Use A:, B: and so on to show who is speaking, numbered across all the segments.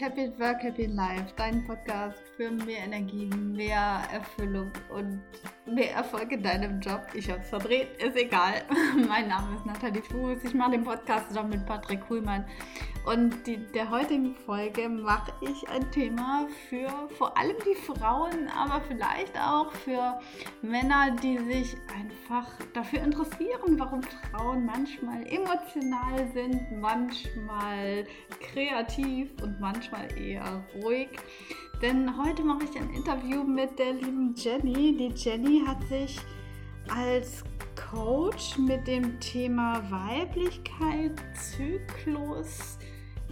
A: Happy Work, Happy Life, dein Podcast für mehr Energie, mehr Erfüllung und mehr Erfolg in deinem Job. Ich habe es verdreht, ist egal. mein Name ist Nathalie Fuß. Ich mache den Podcast zusammen mit Patrick Kuhlmann. Und die, der heutigen Folge mache ich ein Thema für vor allem die Frauen, aber vielleicht auch für Männer, die sich einfach dafür interessieren, warum Frauen manchmal emotional sind, manchmal kreativ und manchmal eher ruhig. Denn heute mache ich ein Interview mit der lieben Jenny. Die Jenny hat sich als Coach mit dem Thema Weiblichkeit, Zyklus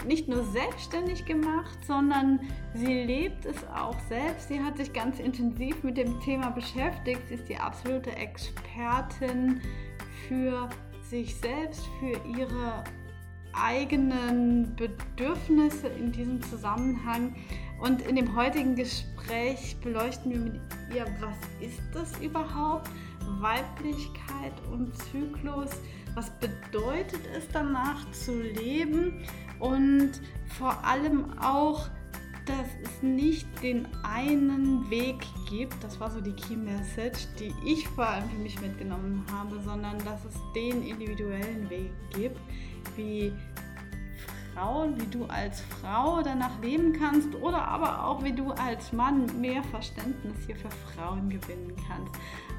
A: nicht nur selbstständig gemacht, sondern sie lebt es auch selbst. Sie hat sich ganz intensiv mit dem Thema beschäftigt. Sie ist die absolute Expertin für sich selbst, für ihre eigenen Bedürfnisse in diesem Zusammenhang. Und in dem heutigen Gespräch beleuchten wir mit ihr, was ist das überhaupt? Weiblichkeit und Zyklus. Was bedeutet es danach zu leben? Und vor allem auch, dass es nicht den einen Weg gibt, das war so die Key Message, die ich vor allem für mich mitgenommen habe, sondern dass es den individuellen Weg gibt, wie Frauen, wie du als Frau danach leben kannst oder aber auch wie du als Mann mehr Verständnis hier für Frauen gewinnen kannst.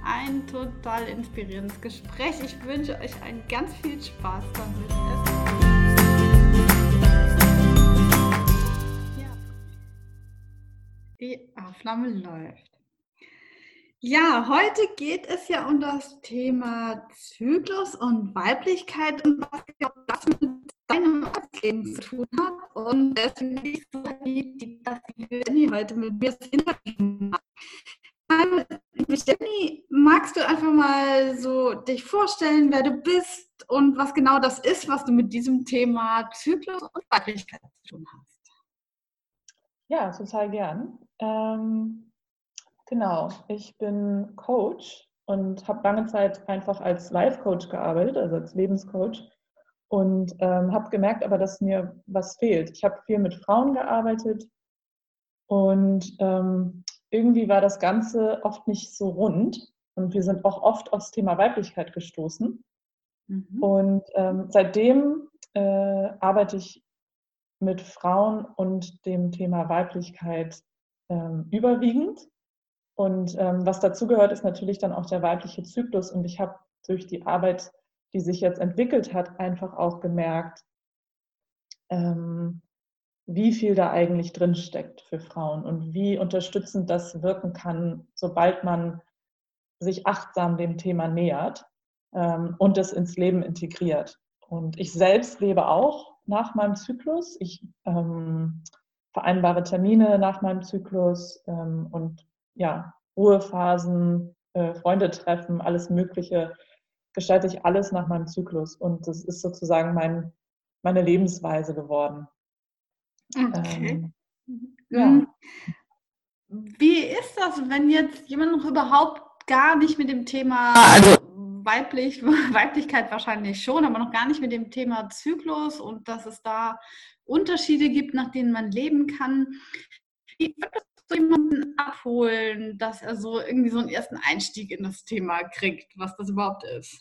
A: Ein total inspirierendes Gespräch. Ich wünsche euch einen ganz viel Spaß damit. Die Aufnahme läuft. Ja, heute geht es ja um das Thema Zyklus und Weiblichkeit und was das mit deinem Arbeitsleben zu tun hat. Und deswegen bin ich so happy, dass die Jenny heute mit mir das Interview macht. Jenny, magst du einfach mal so dich vorstellen, wer du bist und was genau das ist, was du mit diesem Thema Zyklus und Weiblichkeit zu tun hast?
B: Ja, total gern. Ähm, genau, ich bin Coach und habe lange Zeit einfach als Life-Coach gearbeitet, also als Lebenscoach und ähm, habe gemerkt aber, dass mir was fehlt. Ich habe viel mit Frauen gearbeitet und ähm, irgendwie war das Ganze oft nicht so rund und wir sind auch oft aufs Thema Weiblichkeit gestoßen. Mhm. Und ähm, seitdem äh, arbeite ich mit Frauen und dem Thema Weiblichkeit ähm, überwiegend. Und ähm, was dazu gehört, ist natürlich dann auch der weibliche Zyklus. Und ich habe durch die Arbeit die sich jetzt entwickelt hat, einfach auch gemerkt, ähm, wie viel da eigentlich drin steckt für Frauen und wie unterstützend das wirken kann, sobald man sich achtsam dem Thema nähert ähm, und es ins Leben integriert. Und ich selbst lebe auch nach meinem Zyklus. Ich ähm, vereinbare Termine nach meinem Zyklus ähm, und ja, Ruhephasen, äh, Freunde treffen, alles Mögliche gestalte ich alles nach meinem Zyklus. Und das ist sozusagen mein, meine Lebensweise geworden.
A: Okay. Ähm, ja. Mhm. Wie ist das, wenn jetzt jemand noch überhaupt gar nicht mit dem Thema, also weiblich, Weiblichkeit wahrscheinlich schon, aber noch gar nicht mit dem Thema Zyklus und dass es da Unterschiede gibt, nach denen man leben kann. Wie würdest so jemanden abholen, dass er so irgendwie so einen ersten Einstieg in das Thema kriegt, was das überhaupt ist?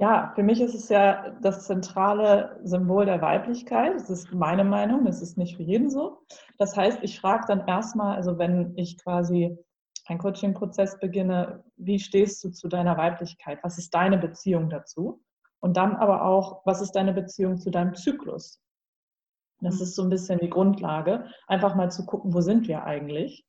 B: Ja, für mich ist es ja das zentrale Symbol der Weiblichkeit. Das ist meine Meinung, das ist nicht für jeden so. Das heißt, ich frage dann erstmal, also wenn ich quasi einen Coaching-Prozess beginne, wie stehst du zu deiner Weiblichkeit? Was ist deine Beziehung dazu? Und dann aber auch, was ist deine Beziehung zu deinem Zyklus? Das mhm. ist so ein bisschen die Grundlage, einfach mal zu gucken, wo sind wir eigentlich?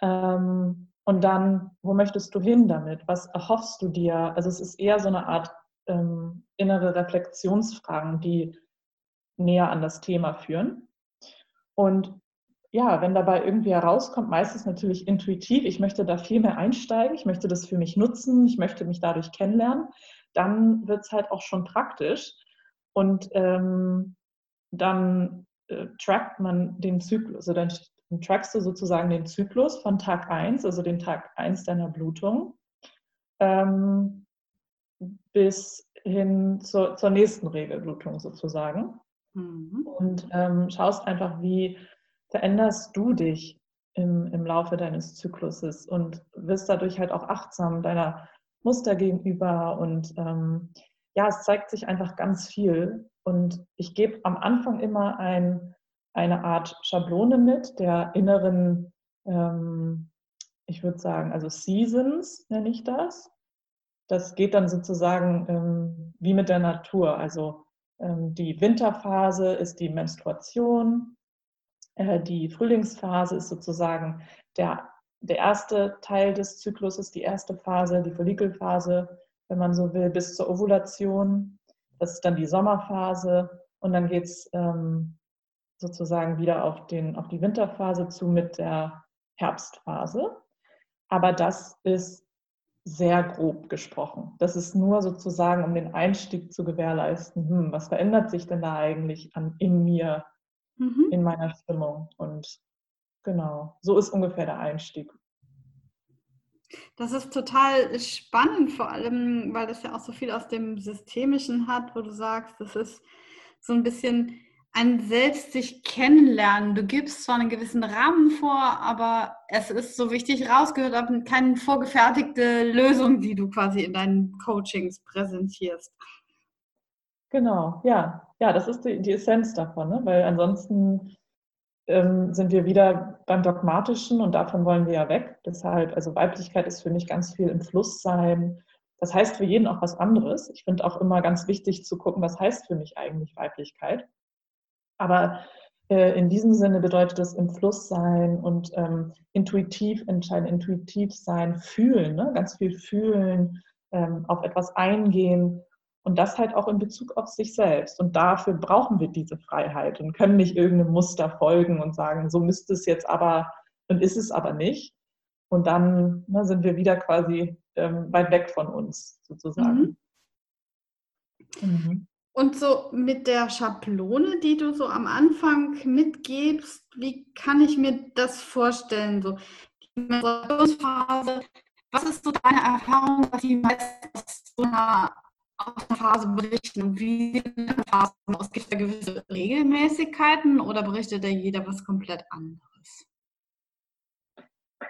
B: Ähm, und dann, wo möchtest du hin damit? Was erhoffst du dir? Also es ist eher so eine Art ähm, innere Reflexionsfragen, die näher an das Thema führen. Und ja, wenn dabei irgendwie herauskommt, meistens natürlich intuitiv, ich möchte da viel mehr einsteigen, ich möchte das für mich nutzen, ich möchte mich dadurch kennenlernen, dann wird es halt auch schon praktisch. Und ähm, dann äh, trackt man den Zyklus, also dann, dann trackst du sozusagen den Zyklus von Tag 1, also den Tag 1 deiner Blutung, ähm, bis hin zur, zur nächsten Regelblutung sozusagen. mhm. und ähm, schaust einfach, wie veränderst du dich im, im Laufe deines Zykluses und wirst dadurch halt auch achtsam deiner Muster gegenüber und ähm, ja, es zeigt sich einfach ganz viel und ich gebe am Anfang immer ein, eine Art Schablone mit der inneren, ähm, ich würde sagen, also Seasons nenne ich das. Das geht dann sozusagen ähm, wie mit der Natur. Also ähm, die Winterphase ist die Menstruation, äh, die Frühlingsphase ist sozusagen der, der erste Teil des Zykluses, die erste Phase, die Follikelphase, wenn man so will, bis zur Ovulation. Das ist dann die Sommerphase und dann geht es ähm, sozusagen wieder auf, den, auf die Winterphase zu mit der Herbstphase. Aber das ist sehr grob gesprochen. Das ist nur sozusagen, um den Einstieg zu gewährleisten. Hm, was verändert sich denn da eigentlich an, in mir, mhm. in meiner Stimmung? Und genau, so ist ungefähr der Einstieg.
A: Das ist total spannend, vor allem, weil das ja auch so viel aus dem Systemischen hat, wo du sagst, das ist so ein bisschen ein selbst sich kennenlernen. Du gibst zwar einen gewissen Rahmen vor, aber es ist so wichtig rausgehört, aber keine vorgefertigte Lösung, die du quasi in deinen Coachings präsentierst.
B: Genau, ja. Ja, das ist die, die Essenz davon, ne? weil ansonsten ähm, sind wir wieder beim Dogmatischen und davon wollen wir ja weg. Deshalb, also Weiblichkeit ist für mich ganz viel im Fluss sein. Das heißt für jeden auch was anderes. Ich finde auch immer ganz wichtig zu gucken, was heißt für mich eigentlich Weiblichkeit. Aber äh, in diesem Sinne bedeutet es im Fluss sein und ähm, intuitiv entscheiden, intuitiv sein, fühlen, ne? ganz viel fühlen, ähm, auf etwas eingehen und das halt auch in Bezug auf sich selbst. Und dafür brauchen wir diese Freiheit und können nicht irgendeinem Muster folgen und sagen, so müsste es jetzt aber und ist es aber nicht. Und dann ne, sind wir wieder quasi ähm, weit weg von uns sozusagen.
A: Mhm. Mhm. Und so mit der Schablone, die du so am Anfang mitgibst, wie kann ich mir das vorstellen? So die was ist so deine Erfahrung, was die meisten aus so einer, aus einer Phase berichten? Und wie sieht eine Phase aus? Gibt es da gewisse Regelmäßigkeiten oder berichtet da jeder was komplett anderes?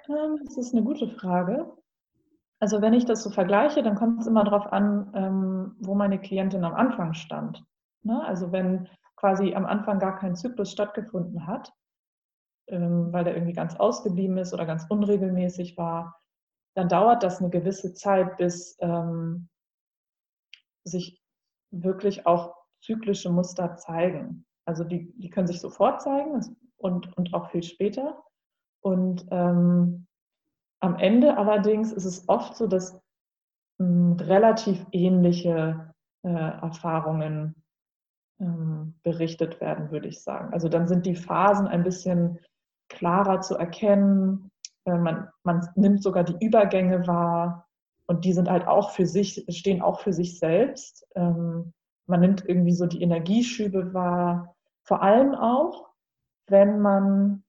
B: Ähm, das ist eine gute Frage. Also wenn ich das so vergleiche, dann kommt es immer darauf an, ähm, wo meine Klientin am Anfang stand. Ne? Also wenn quasi am Anfang gar kein Zyklus stattgefunden hat, ähm, weil der irgendwie ganz ausgeblieben ist oder ganz unregelmäßig war, dann dauert das eine gewisse Zeit, bis ähm, sich wirklich auch zyklische Muster zeigen. Also die, die können sich sofort zeigen und, und auch viel später. Und ähm, am Ende allerdings ist es oft so, dass mh, hm, relativ ähnliche äh, Erfahrungen ähm, berichtet werden, würde ich sagen. Also dann sind die Phasen ein bisschen klarer zu erkennen. Äh, man, man nimmt sogar die Übergänge wahr und die sind halt auch für sich, stehen auch für sich selbst. Ähm, man nimmt irgendwie so die Energieschübe wahr. Vor allem auch, wenn man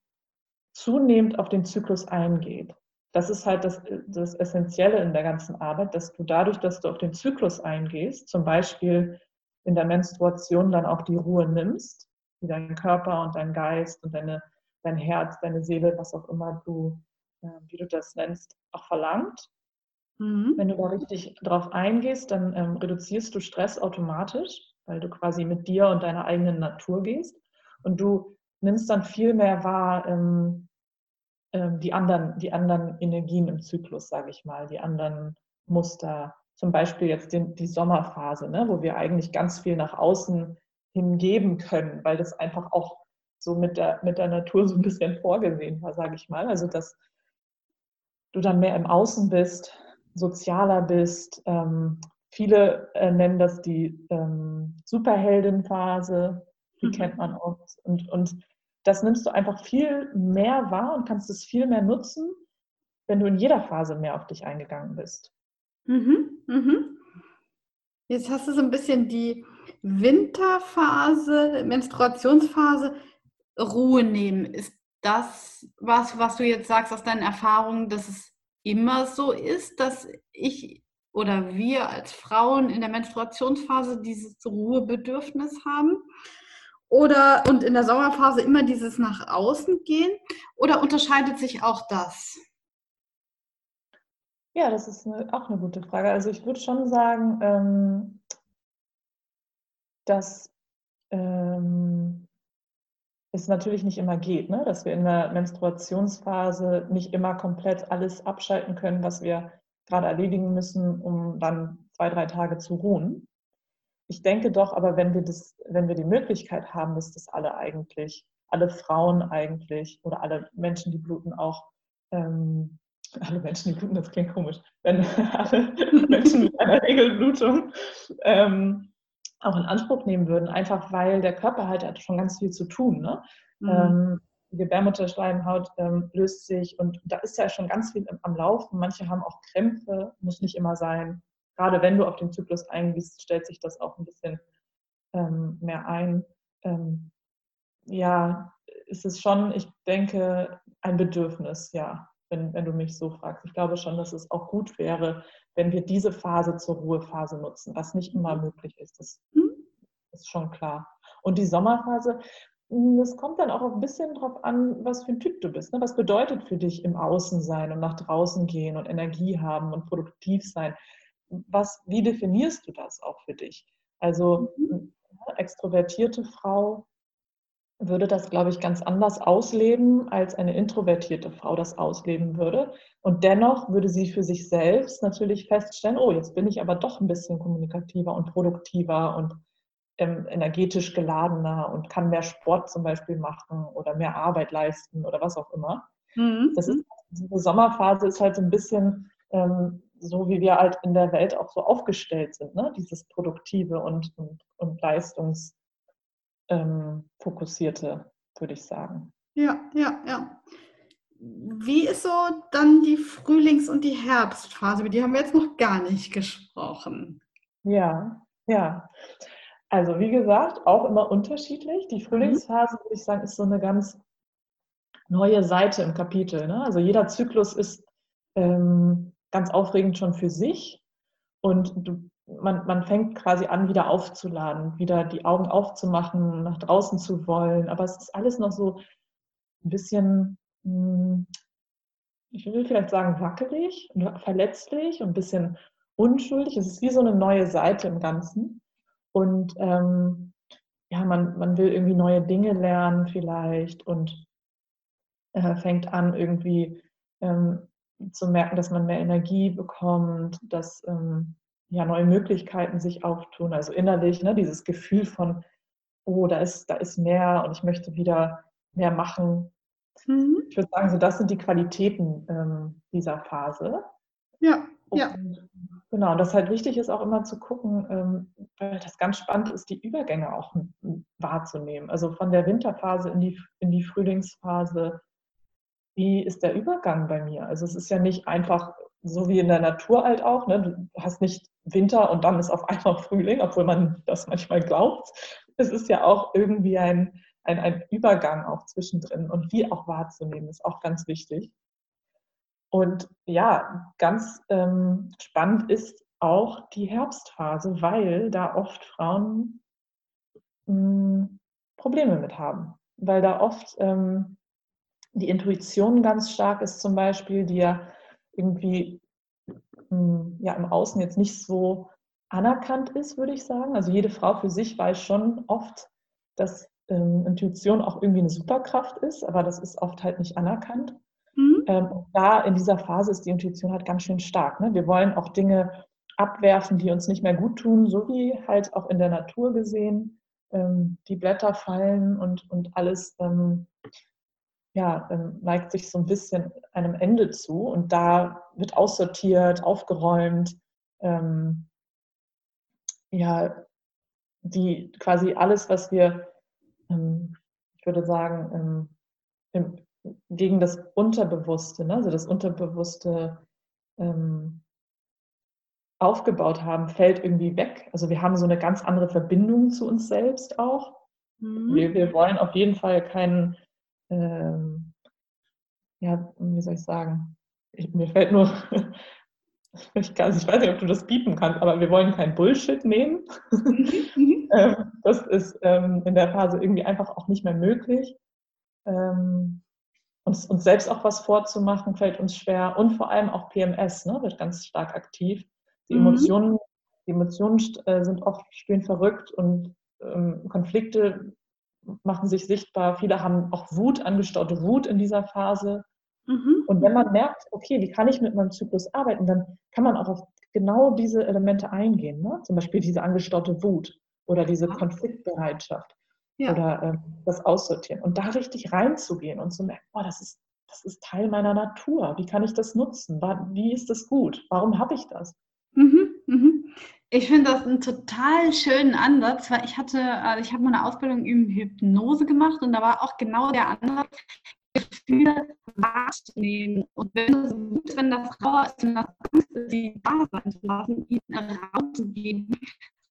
B: zunehmend auf den Zyklus eingeht das ist halt das, das Essentielle in der ganzen Arbeit, dass du dadurch, dass du auf den Zyklus eingehst, zum Beispiel in der Menstruation dann auch die Ruhe nimmst, wie dein Körper und dein Geist und deine, dein Herz, deine Seele, was auch immer du, wie du das nennst, auch verlangt. Mhm. Wenn du da richtig drauf eingehst, dann ähm, reduzierst du Stress automatisch, weil du quasi mit dir und deiner eigenen Natur gehst. Und du nimmst dann viel mehr wahr, ähm, ähm, die, anderen, die anderen Energien im Zyklus, sage ich mal, die anderen Muster. Zum Beispiel jetzt den, die Sommerphase, ne, wo wir eigentlich ganz viel nach außen hingeben können, weil das einfach auch so mit der, mit der Natur so ein bisschen vorgesehen war, sage ich mal. Also dass du dann mehr im Außen bist, sozialer bist. Ähm, viele äh, nennen das die ähm, Superheldenphase, die mhm. kennt man oft. Und, und das nimmst du einfach viel mehr wahr und kannst es viel mehr nutzen, wenn du in jeder Phase mehr auf dich eingegangen bist.
A: Mhm, mhm. Jetzt hast du so ein bisschen die Winterphase, Menstruationsphase, Ruhe nehmen. Ist das was, was du jetzt sagst aus deinen Erfahrungen, dass es immer so ist, dass ich oder wir als Frauen in der Menstruationsphase dieses Ruhebedürfnis haben? Oder und in der Sommerphase immer dieses nach außen gehen? Oder unterscheidet sich auch das?
B: Ja, das ist eine, auch eine gute Frage. Also ich würde schon sagen, ähm, dass ähm, es natürlich nicht immer geht, ne? dass wir in der Menstruationsphase nicht immer komplett alles abschalten können, was wir gerade erledigen müssen, um dann zwei, drei Tage zu ruhen. Ich denke doch, aber wenn wir das, wenn wir die Möglichkeit haben, dass das alle eigentlich, alle Frauen eigentlich oder alle Menschen, die bluten, auch ähm, alle Menschen, die bluten, das klingt komisch, wenn alle Menschen mit einer Regelblutung ähm, auch in Anspruch nehmen würden, einfach weil der Körper halt hat schon ganz viel zu tun. Ne? Mhm. Ähm, die Gebärmutterschleimhaut ähm, löst sich und da ist ja schon ganz viel am Laufen. Manche haben auch Krämpfe, muss nicht immer sein. Gerade wenn du auf den Zyklus eingehst, stellt sich das auch ein bisschen ähm, mehr ein. Ähm, ja, ist es schon, ich denke, ein Bedürfnis, ja, wenn, wenn du mich so fragst. Ich glaube schon, dass es auch gut wäre, wenn wir diese Phase zur Ruhephase nutzen, was nicht immer mhm. möglich ist. Das mhm. ist schon klar. Und die Sommerphase, hm, das kommt dann auch ein bisschen darauf an, was für ein Typ du bist. Ne? Was bedeutet für dich im Außen sein und nach draußen gehen und Energie haben und produktiv sein? Was, wie definierst du das auch für dich? Also mhm. eine extrovertierte Frau würde das, glaube ich, ganz anders ausleben, als eine introvertierte Frau das ausleben würde. Und dennoch würde sie für sich selbst natürlich feststellen, oh, jetzt bin ich aber doch ein bisschen kommunikativer und produktiver und ähm, energetisch geladener und kann mehr Sport zum Beispiel machen oder mehr Arbeit leisten oder was auch immer. Mhm. Das ist, diese Sommerphase ist halt so ein bisschen ähm, so, wie wir halt in der Welt auch so aufgestellt sind, ne? dieses Produktive und, und, und Leistungs- ähm, würde ich sagen.
A: Ja, ja, ja. Wie ist so dann die Frühlings- und die Herbstphase? Über die haben wir jetzt noch gar nicht gesprochen.
B: Ja, ja. Also wie gesagt, auch immer unterschiedlich. Die Frühlingsphase, würde ich sagen, ist so eine ganz neue Seite im Kapitel. Ne? Also jeder Zyklus ist ähm, ganz aufregend schon für sich. Und du man, man fängt quasi an, wieder aufzuladen, wieder die Augen aufzumachen, nach draußen zu wollen. Aber es ist alles noch so ein bisschen, hm, ich will vielleicht sagen, wackelig, verletzlich und ein bisschen unschuldig. Es ist wie so eine neue Seite im Ganzen. Und ähm, ja, man, man will irgendwie neue Dinge lernen vielleicht und äh, fängt an, irgendwie ähm, zu merken, dass man mehr Energie bekommt, dass ähm, ja, neue Möglichkeiten sich auftun. Also innerlich, ne, dieses Gefühl von, oh, da ist, da ist mehr und ich möchte wieder mehr machen. Mhm. Ich würde sagen, so das sind die Qualitäten ähm, dieser Phase.
A: Ja, und, ja.
B: Genau, und das halt wichtig ist auch immer zu gucken, ähm, weil das ganz spannend ist, die Übergänge auch wahrzunehmen. Also von der Winterphase in die, in die Frühlingsphase, wie ist der Übergang bei mir? Also es ist ja nicht einfach so wie in der Natur halt auch. Ne? Du hast nicht Winter und dann ist auf einmal Frühling, obwohl man das manchmal glaubt. Es ist ja auch irgendwie ein, ein, ein Übergang auch zwischendrin und die auch wahrzunehmen, ist auch ganz wichtig. Und ja, ganz ähm, spannend ist auch die Herbstphase, weil da oft Frauen mh, hm, Probleme mit haben, weil da oft ähm, die Intuition ganz stark ist zum Beispiel, die ja irgendwie hm, ja, im Außen jetzt nicht so anerkannt ist, würde ich sagen. Also jede Frau für sich weiß schon oft, dass ähm, Intuition auch irgendwie eine Superkraft ist, aber das ist oft halt nicht anerkannt. Mhm. Ähm, da in dieser Phase ist die Intuition halt ganz schön stark. Ne? Wir wollen auch Dinge abwerfen, die uns nicht mehr gut tun, so wie halt auch in der Natur gesehen. Ähm, die Blätter fallen und, und alles ähm, ja, ähm, neigt sich so ein bisschen einem Ende zu und da wird aussortiert, aufgeräumt, ähm, ja, die quasi alles, was wir, ähm, ich würde sagen, ähm, im, gegen das Unterbewusste, ne, also das Unterbewusste ähm, aufgebaut haben, fällt irgendwie weg. Also wir haben so eine ganz andere Verbindung zu uns selbst auch. Mhm. Wir, wir wollen auf jeden Fall keinen ähm, ja, wie soll ich sagen, ich, mir fällt nur ich, kann, ich weiß nicht, ob du das bieten kannst, aber wir wollen kein Bullshit nehmen. Mhm. Ähm, das ist ähm, in der Phase irgendwie einfach auch nicht mehr möglich. Ähm, uns, uns selbst auch was vorzumachen, fällt uns schwer. Und vor allem auch PMS ne, wird ganz stark aktiv. Die mhm. Emotionen, die Emotionen äh, sind oft spielen verrückt und ähm, Konflikte machen sich sichtbar. Viele haben auch Wut, angestaute Wut in dieser Phase. Mhm. Und wenn man merkt, okay, wie kann ich mit meinem Zyklus arbeiten, dann kann man auch auf genau diese Elemente eingehen. Ne? Zum Beispiel diese angestaute Wut oder diese Konfliktbereitschaft ja. oder ähm, das Aussortieren. Und da richtig reinzugehen und zu merken, oh, das ist, das ist Teil meiner Natur. Wie kann ich das nutzen? Wie ist das gut? Warum habe ich das?
A: Ich finde das einen total schönen Ansatz, weil ich hatte, also ich habe mal eine Ausbildung in Hypnose gemacht und da war auch genau der Ansatz, Gefühle wahrzunehmen. Und wenn das gut, wenn das Trauer ist, wenn das Angst ist, die da sein zu lassen, ihnen Raum zu geben,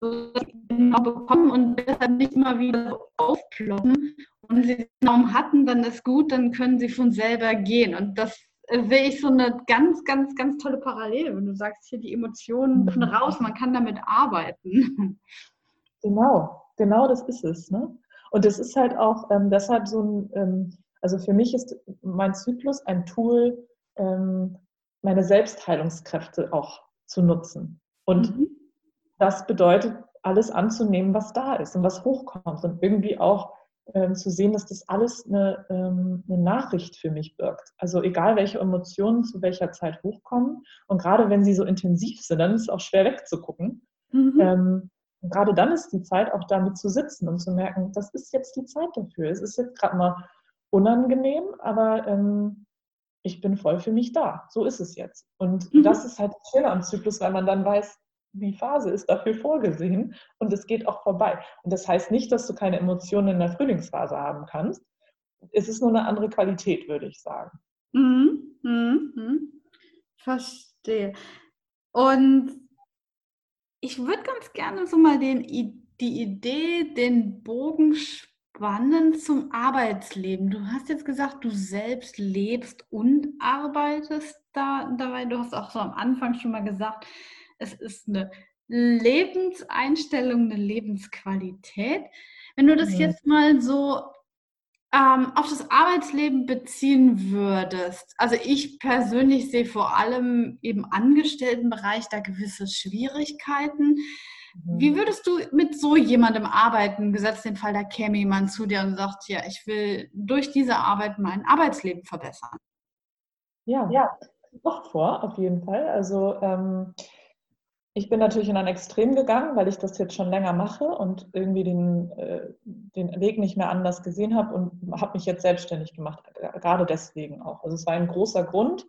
A: so dass sie genau bekommen und deshalb nicht immer wieder aufploppen. Und wenn sie den Raum hatten, dann ist gut, dann können sie von selber gehen. Und das sehe ich so eine ganz, ganz, ganz tolle Parallele, wenn du sagst, hier die Emotionen dürfen raus, man kann damit arbeiten.
B: Genau, genau das ist es. Ne? Und das ist halt auch ähm, deshalb so ein, ähm, also für mich ist mein Zyklus ein Tool, ähm, meine Selbstheilungskräfte auch zu nutzen. Und mhm. das bedeutet, alles anzunehmen, was da ist und was hochkommt und irgendwie auch ähm, zu sehen, dass das alles eine, ähm, eine, Nachricht für mich birgt. Also egal, welche Emotionen zu welcher Zeit hochkommen und gerade wenn sie so intensiv sind, dann ist es auch schwer wegzugucken. Mhm. Ähm, gerade dann ist die Zeit auch damit zu sitzen und zu merken, das ist jetzt die Zeit dafür. Es ist jetzt gerade mal unangenehm, aber ähm, ich bin voll für mich da. So ist es jetzt. Und mhm. das ist halt das Schöne am Zyklus, weil man dann weiß, die Phase ist dafür vorgesehen und es geht auch vorbei. Und das heißt nicht, dass du keine Emotionen in der Frühlingsphase haben kannst. Es ist nur eine andere Qualität, würde ich sagen.
A: Mhm. Mhm. mhm. Verstehe. Und ich würde ganz gerne so mal den, die Idee, den Bogen spannend zum Arbeitsleben. Du hast jetzt gesagt, du selbst lebst und arbeitest da dabei. Du hast auch so am Anfang schon mal gesagt, es ist eine Lebenseinstellung, eine Lebensqualität. Wenn du das mhm. jetzt mal so ähm, auf das Arbeitsleben beziehen würdest, also ich persönlich sehe vor allem im Angestelltenbereich da gewisse Schwierigkeiten. Wie mhm. würdest du mit so jemandem arbeiten, gesetzt den Fall, da käme jemand zu dir und sagt, ja, ich will durch diese Arbeit mein Arbeitsleben verbessern?
B: Ja, ja, noch vor, auf jeden Fall. Also ähm, ich bin natürlich in ein Extrem gegangen, weil ich das jetzt schon länger mache und irgendwie den, äh, den Weg nicht mehr anders gesehen habe und habe mich jetzt selbstständig gemacht, gerade deswegen auch. Also es war ein großer Grund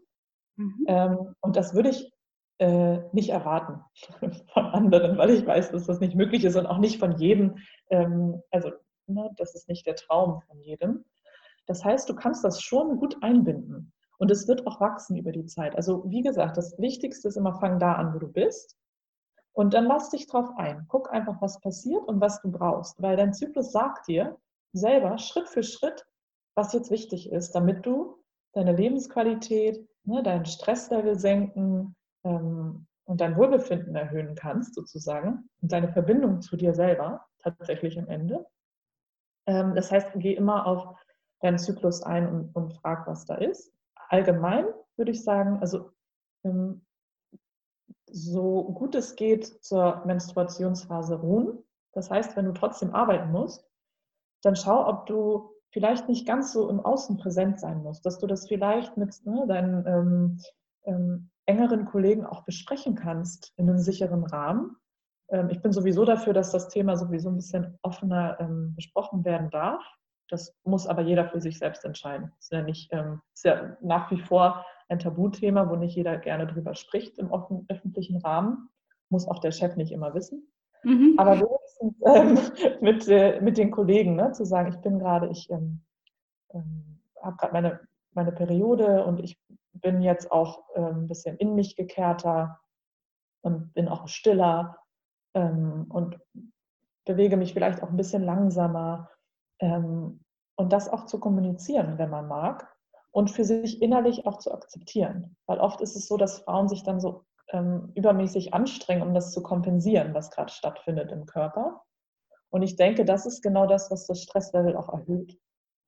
B: mhm. ähm, und das würde ich äh, nicht erwarten von anderen, weil ich weiß, dass das nicht möglich ist und auch nicht von jedem. Ähm, also ne, das ist nicht der Traum von jedem. Das heißt, du kannst das schon gut einbinden. Und es wird auch wachsen über die Zeit. Also wie gesagt, das Wichtigste ist immer, fang da an, wo du bist. Und dann lass dich drauf ein. Guck einfach, was passiert und was du brauchst. Weil dein Zyklus sagt dir selber Schritt für Schritt, was jetzt wichtig ist, damit du deine Lebensqualität, ne, dein Stresslevel senken ähm, und dein Wohlbefinden erhöhen kannst, sozusagen, und deine Verbindung zu dir selber tatsächlich am Ende. Ähm, das heißt, geh immer auf deinen Zyklus ein und, und frag, was da ist. Allgemein würde ich sagen, also ähm, so gut es geht zur Menstruationsphase ruhen. Das heißt, wenn du trotzdem arbeiten musst, dann schau, ob du vielleicht nicht ganz so im Außen präsent sein musst, dass du das vielleicht mit ne, deinen ähm, ähm, engeren Kollegen auch besprechen kannst in einem sicheren Rahmen. Ähm, ich bin sowieso dafür, dass das Thema sowieso ein bisschen offener ähm, besprochen werden darf. Das muss aber jeder für sich selbst entscheiden. Es ist ja, nicht, ähm, ist ja nach wie vor ein Tabuthema, wo nicht jeder gerne drüber spricht im offen, öffentlichen Rahmen. Muss auch der Chef nicht immer wissen. Mhm. Aber wenigstens ähm, mit, äh, mit den Kollegen ne, zu sagen, ich bin gerade, ich ähm, ähm, habe gerade meine, meine Periode und ich bin jetzt auch ähm, ein bisschen in mich gekehrter und bin auch stiller ähm, und bewege mich vielleicht auch ein bisschen langsamer. Ähm, und das auch zu kommunizieren, wenn man mag und für sich innerlich auch zu akzeptieren. Weil oft ist es so, dass Frauen sich dann so ähm, übermäßig anstrengen, um das zu kompensieren, was gerade stattfindet im Körper. Und ich denke, das ist genau das, was das Stresslevel auch erhöht,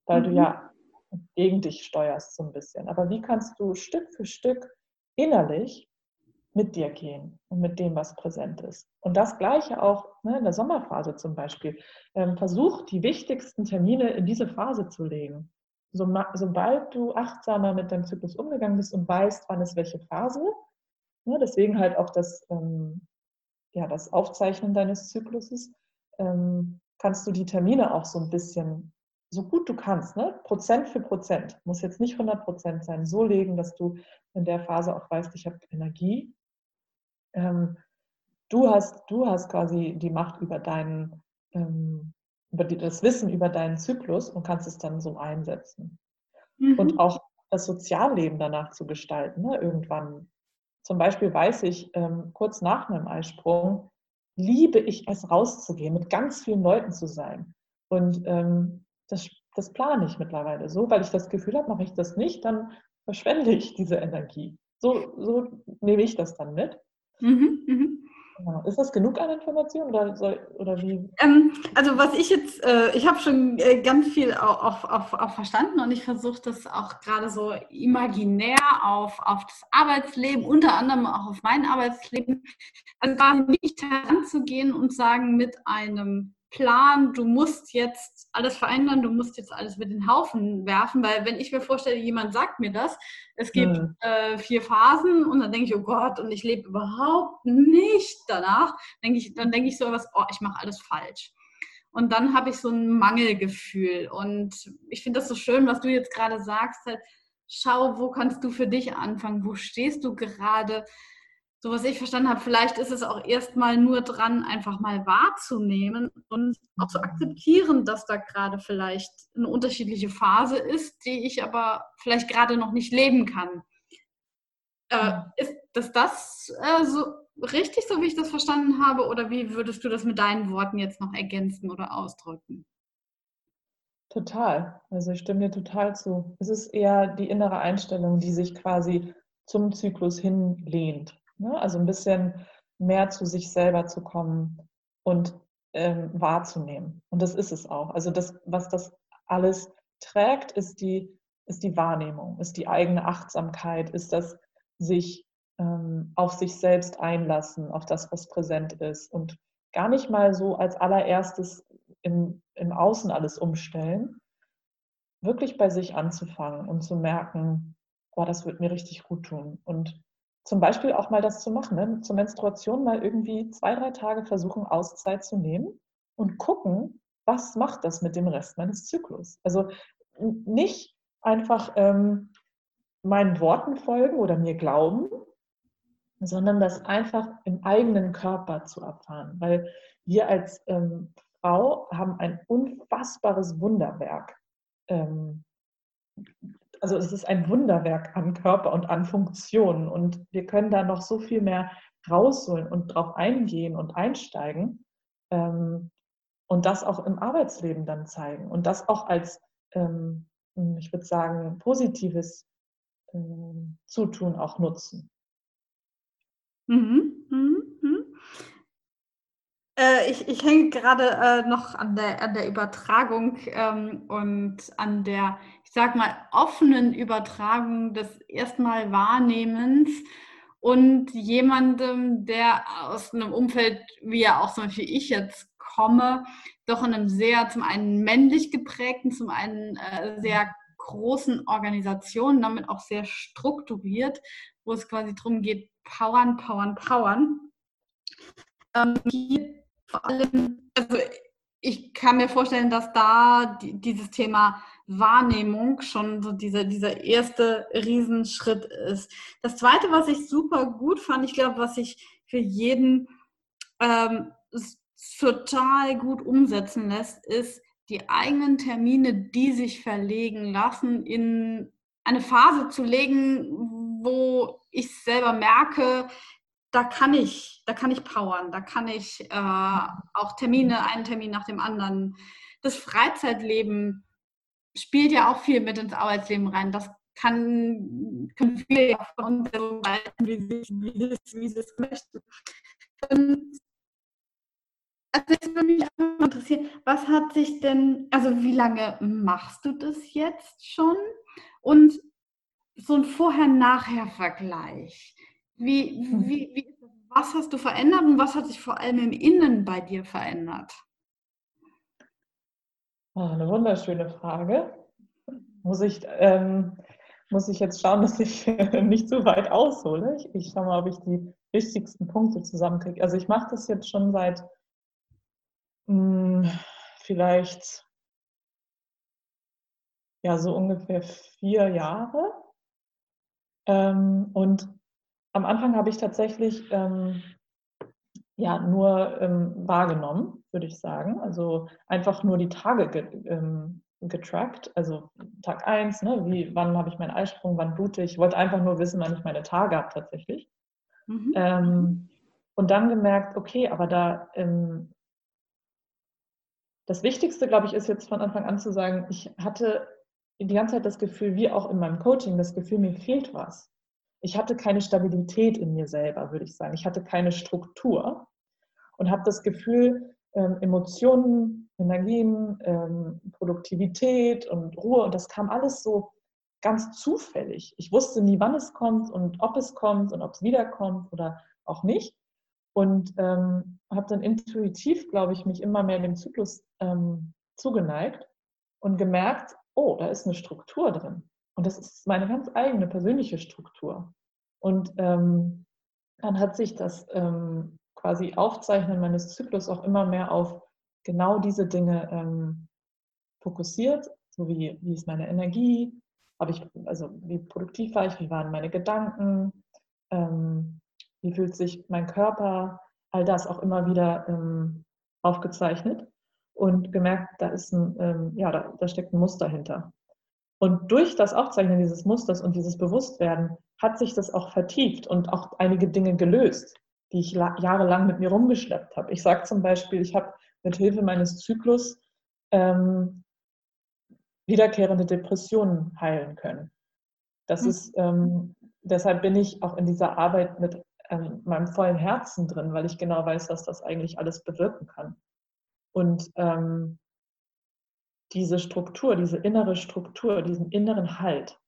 B: weil mhm. du ja gegen dich steuerst so ein bisschen. Aber wie kannst du Stück für Stück innerlich mit dir gehen und mit dem, was präsent ist. Und das Gleiche auch ne, in der Sommerphase zum Beispiel. Ähm, versuch die wichtigsten Termine in diese Phase zu legen. So, sobald du achtsamer mit deinem Zyklus umgegangen bist und weißt, wann ist welche Phase, ne, deswegen halt auch das, ähm, ja, das Aufzeichnen deines Zykluses, ähm, kannst du die Termine auch so ein bisschen, so gut du kannst, ne, Prozent für Prozent, muss jetzt nicht 100 Prozent sein, so legen, dass du in der Phase auch weißt, ich habe Energie. Ähm, du, hast, du hast quasi die Macht über deinen, ähm, über die, das Wissen über deinen Zyklus und kannst es dann so einsetzen. Mhm. Und auch das Sozialleben danach zu gestalten. Ne? Irgendwann, zum Beispiel weiß ich, ähm, kurz nach meinem Eisprung, liebe ich es rauszugehen, mit ganz vielen Leuten zu sein. Und ähm, das, das plane ich mittlerweile so, weil ich das Gefühl habe, mache ich das nicht, dann verschwende ich diese Energie. So, so nehme ich das dann mit. Mhm, mhm. Ist das genug an Informationen oder, oder wie?
A: Ähm, also was ich jetzt, äh, ich habe schon äh, ganz viel auch, auf, auf, verstanden und ich versuche das auch gerade so imaginär auf, auf das Arbeitsleben, unter anderem auch auf mein Arbeitsleben, also gar nicht heranzugehen und sagen mit einem Plan, du musst jetzt alles verändern, du musst jetzt alles mit den Haufen werfen, weil wenn ich mir vorstelle, jemand sagt mir das, es gibt mhm. äh, vier Phasen und dann denke ich, oh Gott, und ich lebe überhaupt nicht danach, denke ich, dann denke ich so was, oh, ich mache alles falsch. Und dann habe ich so ein Mangelgefühl. Und ich finde das so schön, was du jetzt gerade sagst, halt, schau, wo kannst du für dich anfangen, wo stehst du gerade, so was ich verstanden habe, vielleicht ist es auch erstmal nur dran, einfach mal wahrzunehmen und auch zu akzeptieren, dass da gerade vielleicht eine unterschiedliche Phase ist, die ich aber vielleicht gerade noch nicht leben kann. Äh, ist das das äh, so richtig, so wie ich das verstanden habe, oder wie würdest du das mit deinen Worten jetzt noch ergänzen oder ausdrücken?
B: Total. Also ich stimme dir total zu. Es ist eher die innere Einstellung, die sich quasi zum Zyklus hinlehnt. Ne? Also ein bisschen mehr zu sich selber zu kommen und ähm, wahrzunehmen. Und das ist es auch. Also das, was das alles trägt, ist die, ist die Wahrnehmung, ist die eigene Achtsamkeit, ist das sich ähm, auf sich selbst einlassen, auf das, was präsent ist und gar nicht mal so als allererstes im, im Außen alles umstellen, wirklich bei sich anzufangen und zu merken, boah, das wird mir richtig gut tun. Und zum Beispiel auch mal das zu machen, ne? zur Menstruation mal irgendwie zwei, drei Tage versuchen, Auszeit zu nehmen und gucken, was macht das mit dem Rest meines Zyklus. Also nicht einfach ähm, meinen Worten folgen oder mir glauben, sondern das einfach im eigenen Körper zu erfahren. Weil wir als ähm, Frau haben ein unfassbares Wunderwerk ähm, also es ist ein Wunderwerk an Körper und an Funktionen und wir können da noch so viel mehr rausholen und drauf eingehen und einsteigen ähm, und das auch im Arbeitsleben dann zeigen und das auch als, ähm, ich würde sagen, positives ähm, Zutun auch nutzen.
A: Mhm, mhm, mhm. Äh, ich, ich hänge gerade äh, noch an der, an der Übertragung ähm, und an der sag mal, offenen Übertragung des erstmal Wahrnehmens und jemandem, der aus einem Umfeld, wie ja auch zum Beispiel ich jetzt komme, doch in einem sehr, zum einen männlich geprägten, zum einen äh, sehr großen Organisation, damit auch sehr strukturiert, wo es quasi darum geht, powern, powern, powern. Ähm, vor allem, also ich kann mir vorstellen, dass da die, dieses Thema Wahrnehmung schon so dieser, dieser erste Riesenschritt ist. Das zweite, was ich super gut fand, ich glaube, was ich für jeden ähm, total gut umsetzen lässt, ist die eigenen Termine, die sich verlegen lassen, in eine Phase zu legen, wo ich selber merke, da kann ich, da kann ich powern, da kann ich äh, auch Termine, einen Termin nach dem anderen, das Freizeitleben spielt ja auch viel mit ins Arbeitsleben rein. Das kann, können viele von uns so halten, wie sie, wie, wie sie es möchten. Und also es würde mich interessieren, was hat sich denn, also wie lange machst du das jetzt schon? Und so ein Vorher-Nachher-Vergleich. Wie, wie, wie, was hast du verändert und was hat sich vor allem im Innen bei dir verändert?
B: Oh, eine wunderschöne Frage. Muss ich, ähm, muss ich jetzt schauen, dass ich nicht zu weit aushole. Ich, ich schaue mal, ob ich die wichtigsten Punkte zusammenkriege. Also ich mache das jetzt schon seit mh, hm, vielleicht ja so ungefähr vier Jahre. Ähm, und am Anfang habe ich tatsächlich ähm, ja nur ähm, wahrgenommen, würde ich sagen. Also einfach nur die Tage ge ähm, getrackt. Also Tag 1, ne, wie, wann habe ich meinen Eisprung, wann blute ich. Ich wollte einfach nur wissen, wann ich meine Tage habe tatsächlich. Mhm. Ähm, und dann gemerkt, okay, aber da ähm, das Wichtigste, glaube ich, ist jetzt von Anfang an zu sagen, ich hatte die ganze Zeit das Gefühl, wie auch in meinem Coaching, das Gefühl, mir fehlt was. Ich hatte keine Stabilität in mir selber, würde ich sagen. Ich hatte keine Struktur und habe das Gefühl, ähm, Emotionen, Energien, ähm, Produktivität und Ruhe, und das kam alles so ganz zufällig. Ich wusste nie, wann es kommt und ob es kommt und ob es wiederkommt oder auch nicht. Und ähm, habe dann intuitiv, glaube ich, mich immer mehr dem Zyklus ähm, zugeneigt und gemerkt, oh, da ist eine Struktur drin. Und das ist meine ganz eigene persönliche Struktur. Und ähm, dann hat sich das ähm, quasi Aufzeichnen meines Zyklus auch immer mehr auf genau diese Dinge ähm, fokussiert, so wie, wie ist meine Energie, habe ich, also wie produktiv war ich, wie waren meine Gedanken, ähm, wie fühlt sich mein Körper, all das auch immer wieder ähm, aufgezeichnet und gemerkt, da ist ein, ähm, ja, da, da steckt ein Muster hinter. Und durch das Aufzeichnen dieses Musters und dieses Bewusstwerden hat sich das auch vertieft und auch einige Dinge gelöst, die ich jahrelang mit mir rumgeschleppt habe. Ich sage zum Beispiel, ich habe mit Hilfe meines Zyklus ähm, wiederkehrende Depressionen heilen können. Das mhm. ist, ähm, deshalb bin ich auch in dieser Arbeit mit ähm, meinem vollen Herzen drin, weil ich genau weiß, was das eigentlich alles bewirken kann. Und ähm, diese Struktur, diese innere Struktur, diesen inneren Halt,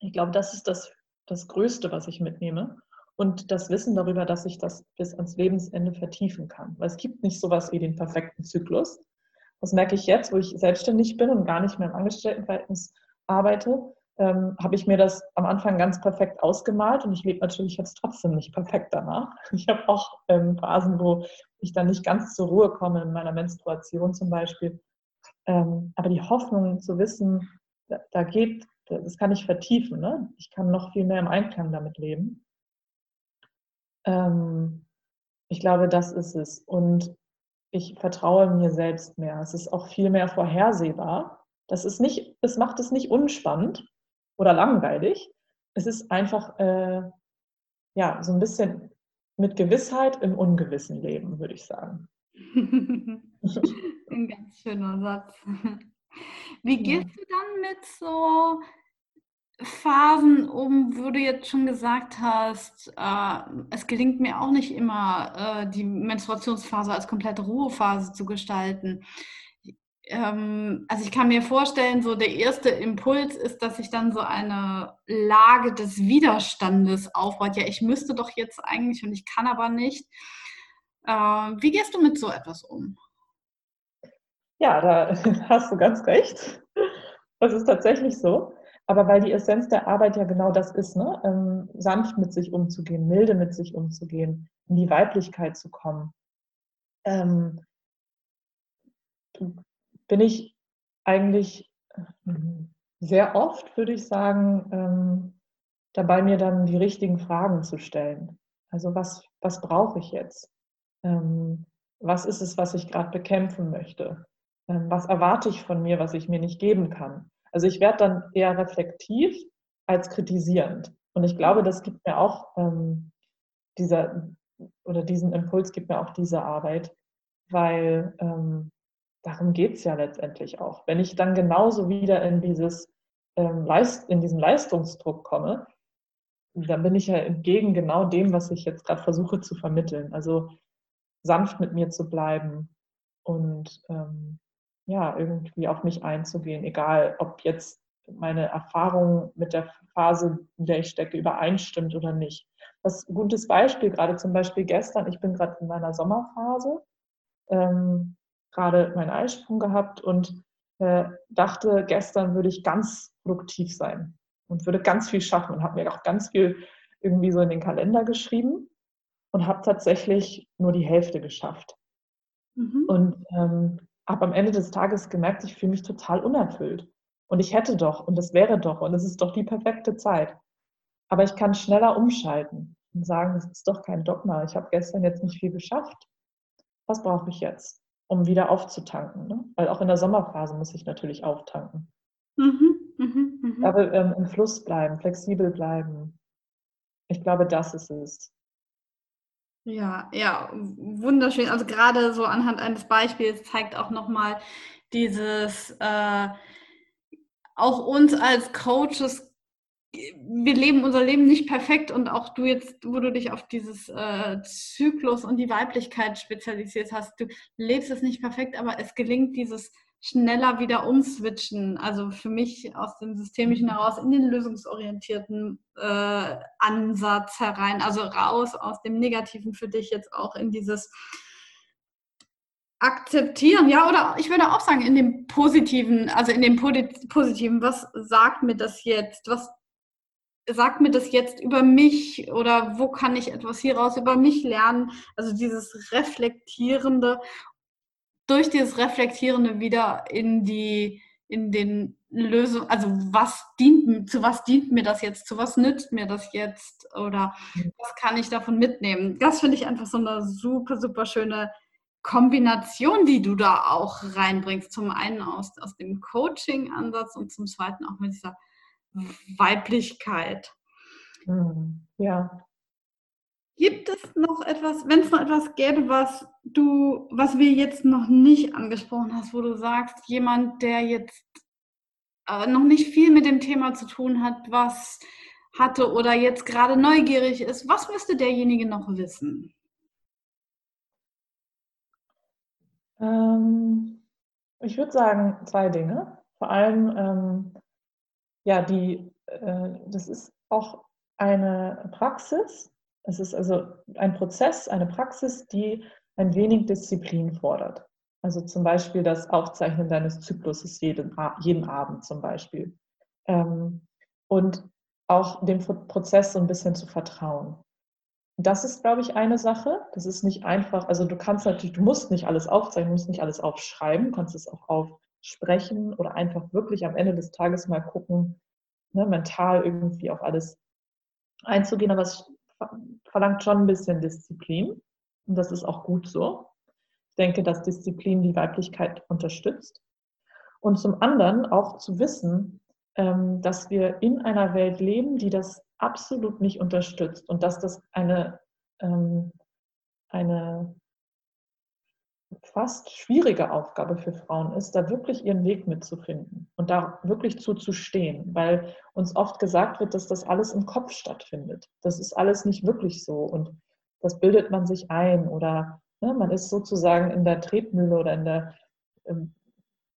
B: ich glaube, das ist das, das Größte, was ich mitnehme. Und das Wissen darüber, dass ich das bis ans Lebensende vertiefen kann. Weil es gibt nicht sowas wie den perfekten Zyklus. Das merke ich jetzt, wo ich selbstständig bin und gar nicht mehr im Angestelltenverhältnis arbeite, ähm, habe ich mir das am Anfang ganz perfekt ausgemalt und ich lebe natürlich jetzt trotzdem nicht perfekt danach. Ich habe auch ähm, Phasen, wo ich dann nicht ganz zur Ruhe komme in meiner Menstruation zum Beispiel. Ähm, aber die Hoffnung zu wissen, da, da, geht, das kann ich vertiefen. Ne? Ich kann noch viel mehr im Einklang damit leben. Ähm, ich glaube, das ist es. Und ich vertraue mir selbst mehr. Es ist auch viel mehr vorhersehbar. Das ist nicht, es macht es nicht unspannend oder langweilig. Es ist einfach äh, ja so ein bisschen mit Gewissheit im ungewissen Leben, würde ich sagen.
A: Ein ganz schöner Satz. Wie gehst du dann mit so Phasen um, wo du jetzt schon gesagt hast, äh, es gelingt mir auch nicht immer, äh, die Menstruationsphase als komplette Ruhephase zu gestalten. Ähm, also ich kann mir vorstellen, so der erste Impuls ist, dass sich dann so eine Lage des Widerstandes aufbaut. Ja, ich müsste doch jetzt eigentlich und ich kann aber nicht. Äh, wie gehst du mit so etwas um?
B: Ja, da hast du ganz recht. Das ist tatsächlich so. Aber weil die Essenz der Arbeit ja genau das ist, ne? Ähm, sanft mit sich umzugehen, milde mit sich umzugehen, in die Weiblichkeit zu kommen, ähm, bin ich eigentlich ähm, sehr oft, würde ich sagen, ähm, dabei mir dann die richtigen Fragen zu stellen. Also was, was brauche ich jetzt? Ähm, was ist es, was ich gerade bekämpfen möchte? Ähm, was erwarte ich von mir, was ich mir nicht geben kann? Also ich werde dann eher reflektiv als kritisierend. Und ich glaube, das gibt mir auch ähm, dieser oder diesen Impuls gibt mir auch diese Arbeit, weil ähm, darum geht es ja letztendlich auch. Wenn ich dann genauso wieder in dieses ähm, in diesen Leistungsdruck komme, dann bin ich ja entgegen genau dem, was ich jetzt gerade versuche zu vermitteln. Also sanft mit mir zu bleiben und ähm, ja, irgendwie auf mich einzugehen, egal ob jetzt meine Erfahrung mit der Phase, in der ich stecke, übereinstimmt oder nicht. Das gutes Beispiel, gerade zum Beispiel gestern, ich bin gerade in meiner Sommerphase, ähm, gerade meinen Eisprung gehabt und äh, dachte, gestern würde ich ganz produktiv sein und würde ganz viel schaffen und habe mir auch ganz viel irgendwie so in den Kalender geschrieben und habe tatsächlich nur die Hälfte geschafft. Mhm. Und ähm, habe am Ende des Tages gemerkt, ich fühle mich total unerfüllt. Und ich hätte doch und es wäre doch und es ist doch die perfekte Zeit. Aber ich kann schneller umschalten und sagen, es ist doch kein Dogma. Ich habe gestern jetzt nicht viel geschafft. Was brauche ich jetzt, um wieder aufzutanken? Ne? Weil auch in der Sommerphase muss ich natürlich auftanken. Mhm, mh, mh. Aber ähm, im Fluss bleiben, flexibel bleiben. Ich glaube, das ist es.
A: Ja, ja, wunderschön. Also gerade so anhand eines Beispiels zeigt auch nochmal dieses, äh, auch uns als Coaches, wir leben unser Leben nicht perfekt und auch du jetzt, wo du dich auf dieses äh, Zyklus und die Weiblichkeit spezialisiert hast, du lebst es nicht perfekt, aber es gelingt dieses schneller wieder umswitchen. Also für mich aus dem Systemischen heraus in den lösungsorientierten äh, Ansatz herein, also raus aus dem Negativen für dich jetzt auch in dieses akzeptieren, ja, oder ich würde auch sagen, in dem Positiven, also in dem Positiven, was sagt mir das jetzt? Was sagt mir das jetzt über mich oder wo kann ich etwas hieraus über mich lernen? Also dieses Reflektierende durch dieses Reflektierende wieder in die, in den Lösungen, also was dient, zu was dient mir das jetzt, zu was nützt mir das jetzt oder was kann ich davon mitnehmen? Das finde ich einfach so eine super, super schöne Kombination, die du da auch reinbringst. Zum einen aus, aus dem Coaching-Ansatz und zum zweiten auch mit dieser Weiblichkeit.
B: Hm, ja,
A: Gibt es noch etwas, wenn es noch etwas gäbe, was du, was wir jetzt noch nicht angesprochen hast, wo du sagst, jemand, der jetzt äh, noch nicht viel mit dem Thema zu tun hat, was hatte oder jetzt gerade neugierig ist, was müsste derjenige noch wissen?
B: Ähm, ich würde sagen zwei Dinge. Vor allem, ähm, ja, die, äh, das ist auch eine Praxis, es ist also ein Prozess, eine Praxis, die ein wenig Disziplin fordert. Also zum Beispiel das Aufzeichnen deines Zykluses jeden, jeden Abend zum Beispiel. Ähm, und auch dem Prozess so ein bisschen zu vertrauen. Das ist, glaube ich, eine Sache. Das ist nicht einfach, also du kannst natürlich, du musst nicht alles aufzeichnen, du musst nicht alles aufschreiben, du kannst es auch aufsprechen oder einfach wirklich am Ende des Tages mal gucken, ne, mental irgendwie auf alles einzugehen. Aber es verlangt schon ein bisschen Disziplin und das ist auch gut so. Ich denke, dass Disziplin die Weiblichkeit unterstützt. Und zum anderen auch zu wissen, ähm, dass wir in einer Welt leben, die das absolut nicht unterstützt und dass das eine, ähm, eine fast schwierige Aufgabe für Frauen ist, da wirklich ihren Weg mitzufinden und da wirklich zuzustehen, weil uns oft gesagt wird, dass das alles im Kopf stattfindet. Das ist alles nicht wirklich so und das bildet man sich ein oder ne, man ist sozusagen in der Tretmühle oder in der ähm,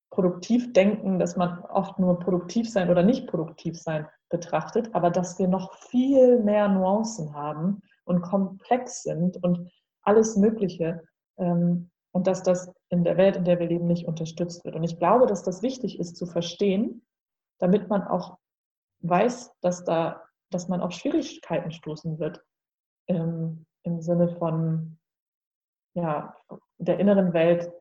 B: Produktivdenken, dass man oft nur produktiv sein oder nicht produktiv sein betrachtet, aber dass wir noch viel mehr Nuancen haben und komplex sind und alles Mögliche. Ähm, und dass das in der Welt, in der wir leben, nicht unterstützt wird. Und ich glaube, dass das wichtig ist zu verstehen, damit man auch weiß, dass da, dass man auf Schwierigkeiten stoßen wird ähm, im Sinne von ja, der inneren Welt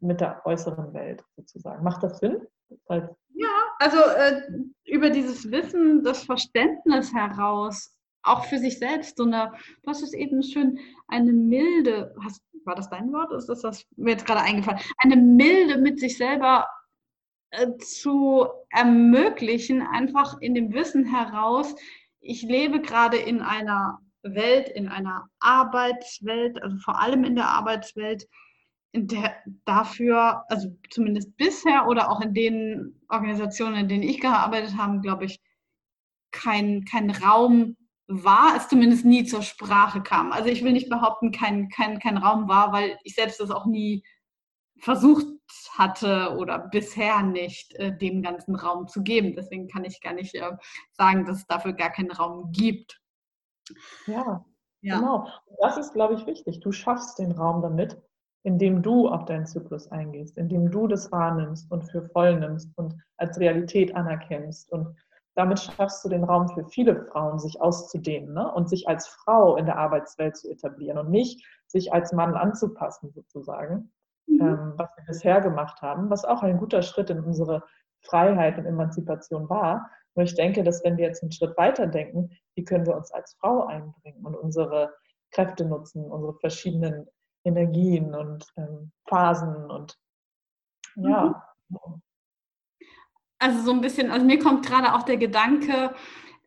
B: mit der äußeren Welt sozusagen. Macht das Sinn?
A: ja, also äh, über dieses Wissen, das Verständnis heraus, auch für sich selbst, so eine, hast es eben schön, eine milde, hast, war das dein Wort? Ist das, das mir jetzt gerade eingefallen? Eine Milde mit sich selber äh, zu ermöglichen, einfach in dem Wissen heraus, ich lebe gerade in einer Welt, in einer Arbeitswelt, also vor allem in der Arbeitswelt, in der dafür, also zumindest bisher oder auch in den Organisationen, in denen ich gearbeitet habe, glaube ich, kein, kein Raum war, es zumindest nie zur Sprache kam. Also ich will nicht behaupten, kein, kein, kein Raum war, weil ich selbst das auch nie versucht hatte oder bisher nicht, äh, dem ganzen Raum zu geben. Deswegen kann ich gar nicht äh, sagen, dass es dafür gar keinen Raum gibt.
B: Ja, ja. genau. Das ist, glaube ich, wichtig. Du schaffst den Raum damit, indem du auf deinen Zyklus eingehst, indem du das wahrnimmst und für voll nimmst und als Realität anerkennst. Und damit schaffst du den Raum für viele Frauen, sich auszudehnen ne? und sich als Frau in der Arbeitswelt zu etablieren und nicht sich als Mann anzupassen, sozusagen, mhm. ähm, was wir bisher gemacht haben, was auch ein guter Schritt in unsere Freiheit und Emanzipation war. Nur ich denke, dass wenn wir jetzt einen Schritt weiter denken, wie können wir uns als Frau einbringen und unsere Kräfte nutzen, unsere verschiedenen Energien und ähm, Phasen und ja.
A: Mhm. Also so ein bisschen, also mir kommt gerade auch der Gedanke,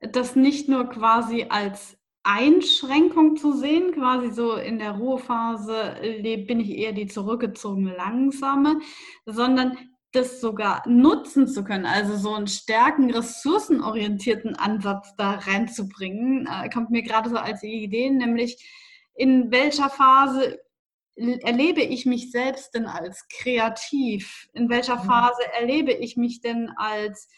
A: das nicht nur quasi als Einschränkung zu sehen, quasi so in der Ruhephase bin ich eher die zurückgezogene Langsame, sondern das sogar nutzen zu können, also so einen stärken ressourcenorientierten Ansatz da reinzubringen, äh, kommt mir gerade so als Idee, nämlich in welcher Phase erlebe ich mich selbst denn als kreativ? In welcher mhm. Phase erlebe ich mich denn als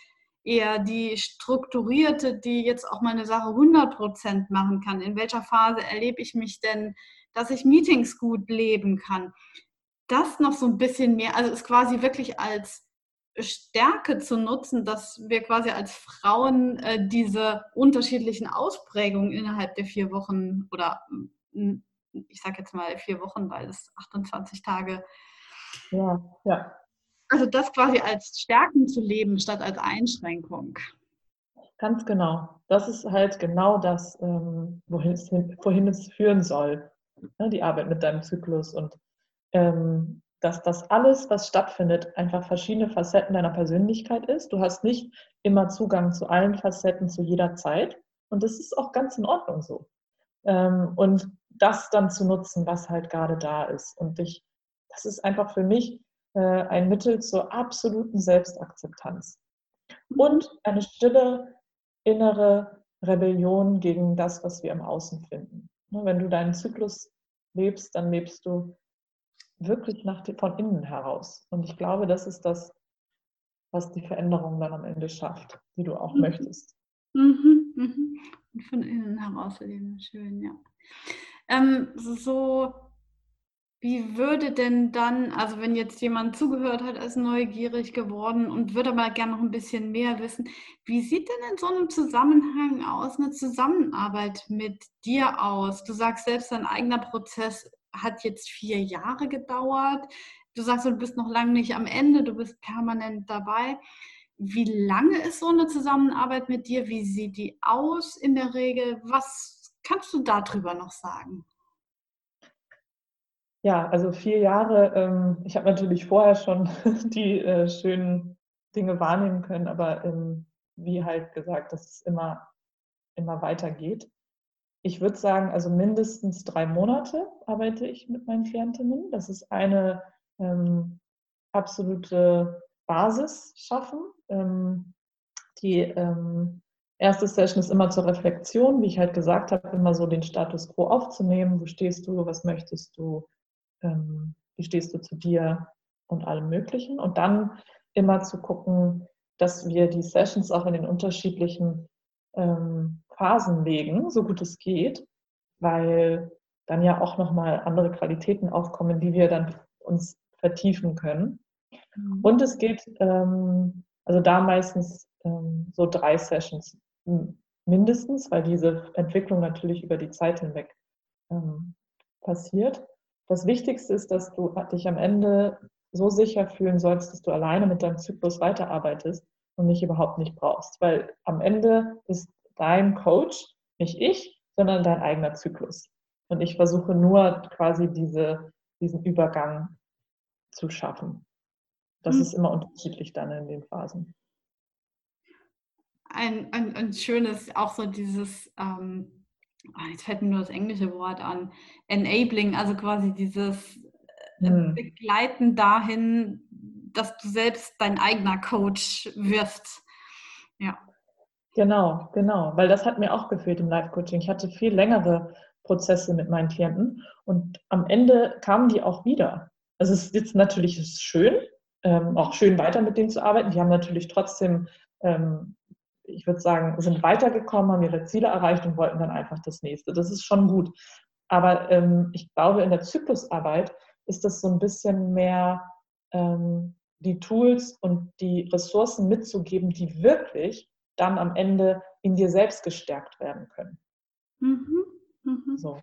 A: eher die strukturierte, die jetzt auch meine Sache 100% machen kann? In welcher Phase erlebe ich mich denn, dass ich Meetings gut leben kann? Das noch so ein bisschen mehr, also es quasi wirklich als Stärke zu nutzen, dass wir quasi als Frauen äh, diese unterschiedlichen Ausprägungen innerhalb der vier Wochen oder ich sage jetzt mal vier Wochen, weil es 28 Tage.
B: Ja, ja.
A: Also das quasi als Stärken zu leben statt als Einschränkung.
B: Ganz genau. Das ist halt genau das, ähm, wohin, es, wohin es führen soll. Ne, die Arbeit mit deinem Zyklus und ähm, dass das alles, was stattfindet, einfach verschiedene Facetten deiner Persönlichkeit ist. Du hast nicht immer Zugang zu allen Facetten zu jeder Zeit. Und das ist auch ganz in Ordnung so. Ähm, und das dann zu nutzen, was halt gerade da ist. Und ich, das ist einfach für mich äh, ein Mittel zur absoluten Selbstakzeptanz. Und eine stille innere Rebellion gegen das, was wir im Außen finden. Ne, wenn du deinen Zyklus lebst, dann lebst du wirklich nach, von innen heraus. Und ich glaube, das ist das, was die Veränderung dann am Ende schafft, die du auch mhm. möchtest.
A: Mhm, mhm. Und von innen heraus leben, schön, ja. Ähm, so, wie würde denn dann, also wenn jetzt jemand zugehört hat, ist neugierig geworden und würde aber gerne noch ein bisschen mehr wissen, wie sieht denn in so einem Zusammenhang aus, eine Zusammenarbeit mit dir aus? Du sagst selbst, dein eigener Prozess hat jetzt vier Jahre gedauert. Du sagst, du bist noch lange nicht am Ende, du bist permanent dabei. Wie lange ist so eine Zusammenarbeit mit dir? Wie sieht die aus in der Regel? Was kannst du darüber noch sagen?
B: Ja, also vier Jahre. Ähm, ich habe natürlich vorher schon die äh, schönen Dinge wahrnehmen können, aber ähm, wie halt gesagt, dass es immer, immer weitergeht. Ich würde sagen, also mindestens drei Monate arbeite ich mit meinen Klientinnen. Das ist eine ähm, absolute Basis schaffen, ähm, die ähm, erste Session ist immer zur Reflexion, wie ich halt gesagt habe, immer so den Status quo aufzunehmen. Wo stehst du? Was möchtest du? Ähm, wie stehst du zu dir und allem Möglichen? Und dann immer zu gucken, dass wir die Sessions auch in den unterschiedlichen ähm, Phasen legen, so gut es geht, weil dann ja auch nochmal andere Qualitäten aufkommen, die wir dann uns vertiefen können. Mhm. Und es geht ähm, also da meistens ähm, so drei Sessions mindestens, weil diese Entwicklung natürlich über die Zeit hinweg ähm, passiert. Das Wichtigste ist, dass du dich am Ende so sicher fühlen sollst, dass du alleine mit deinem Zyklus weiterarbeitest und mich überhaupt nicht brauchst. Weil am Ende ist dein Coach nicht ich, sondern dein eigener Zyklus. Und ich versuche nur quasi diese, diesen Übergang zu schaffen. Das mhm. ist immer unterschiedlich dann in den Phasen
A: ein, ein, ein schönes, auch so dieses, ähm, ah, jetzt fällt mir nur das englische Wort an, enabling, also quasi dieses mhm. begleiten dahin, dass du selbst dein eigener Coach wirst. Ja.
B: Genau, genau, weil das hat mir auch gefehlt im Live-Coaching. Ich hatte viel längere Prozesse mit meinen Klienten und am Ende kamen die auch wieder. Also es ist jetzt natürlich schön, ähm, auch schön weiter mit denen zu arbeiten. Die haben natürlich trotzdem, ähm, ich würde sagen, sind weitergekommen, haben ihre Ziele erreicht und wollten dann einfach das nächste. Das ist schon gut. Aber ähm, ich glaube, in der Zyklusarbeit ist das so ein bisschen mehr ähm, die Tools und die Ressourcen mitzugeben, die wirklich dann am Ende in dir selbst gestärkt werden können. Mhm. Mhm.
A: So.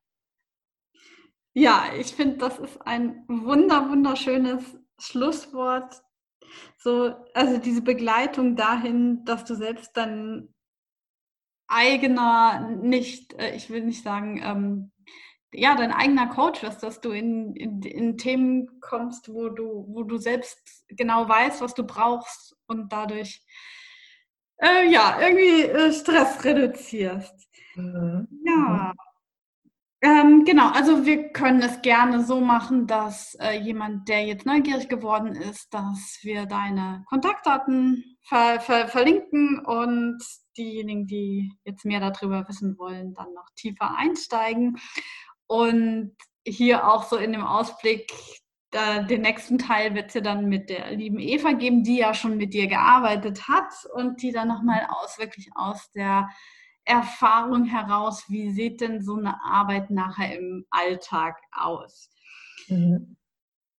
A: Ja, ich finde, das ist ein wunder, wunderschönes Schlusswort. So, also diese Begleitung dahin, dass du selbst dein eigener, nicht, äh, ich will nicht sagen, ähm, ja, dein eigener Coach wirst, dass du in, in, in, Themen kommst, wo du, wo du selbst genau weißt, was du brauchst und dadurch äh, ja, irgendwie äh, Stress reduzierst. Mhm. Ja. Ähm, genau, also wir können es gerne so machen, dass äh, jemand, der jetzt neugierig geworden ist, dass wir deine Kontaktdaten ver ver verlinken und diejenigen, die jetzt mehr darüber wissen wollen, dann noch tiefer einsteigen. Und hier auch so in dem Ausblick, da, den nächsten Teil wird es ja dann mit der lieben Eva geben, die ja schon mit dir gearbeitet hat und die dann nochmal aus, wirklich aus der Erfahrung heraus, wie sieht denn so eine Arbeit nachher im Alltag aus? Mhm.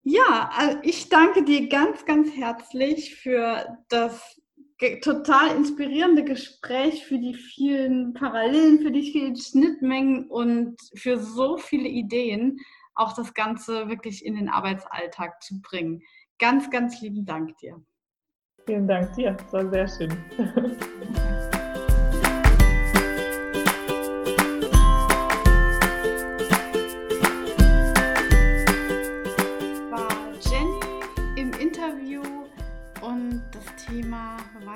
A: Ja, also ich danke dir ganz, ganz herzlich für das total inspirierende Gespräch, für die vielen Parallelen, für die vielen Schnittmengen und für so viele Ideen, auch das Ganze wirklich in den Arbeitsalltag zu bringen. Ganz, ganz lieben Dank dir.
B: Vielen Dank dir, das war sehr schön.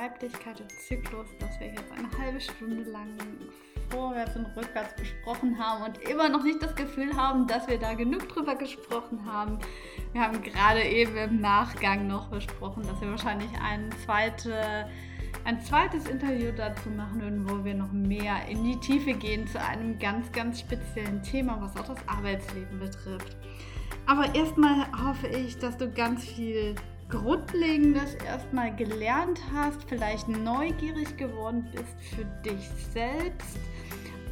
A: Weiblichkeit und Zyklus, das wir jetzt eine halbe Stunde lang vorwärts und rückwärts besprochen haben und immer noch nicht das Gefühl haben, dass wir da genug drüber gesprochen haben. Wir haben gerade eben im Nachgang noch besprochen, dass wir wahrscheinlich ein, zweite, ein zweites Interview dazu machen würden, wo wir noch mehr in die Tiefe gehen zu einem ganz, ganz speziellen Thema, was auch das Arbeitsleben betrifft. Aber erstmal hoffe ich, dass du ganz viel Grundlegendes erstmal gelernt hast, vielleicht neugierig geworden bist für dich selbst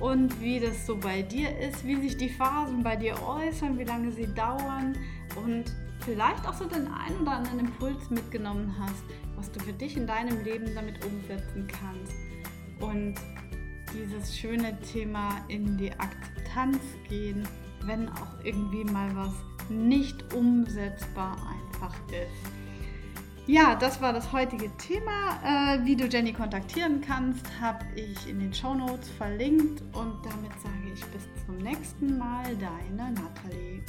A: und wie das so bei dir ist, wie sich die Phasen bei dir äußern, wie lange sie dauern und vielleicht auch so den einen oder anderen Impuls mitgenommen hast, was du für dich in deinem Leben damit umsetzen kannst. Und dieses schöne Thema in die Akzeptanz gehen, wenn auch irgendwie mal was nicht umsetzbar einfach ist. Ja, das war das heutige Thema. Äh, wie du Jenny kontaktieren kannst, habe ich in den Show Notes verlinkt und damit sage ich bis zum nächsten Mal, deine Nathalie.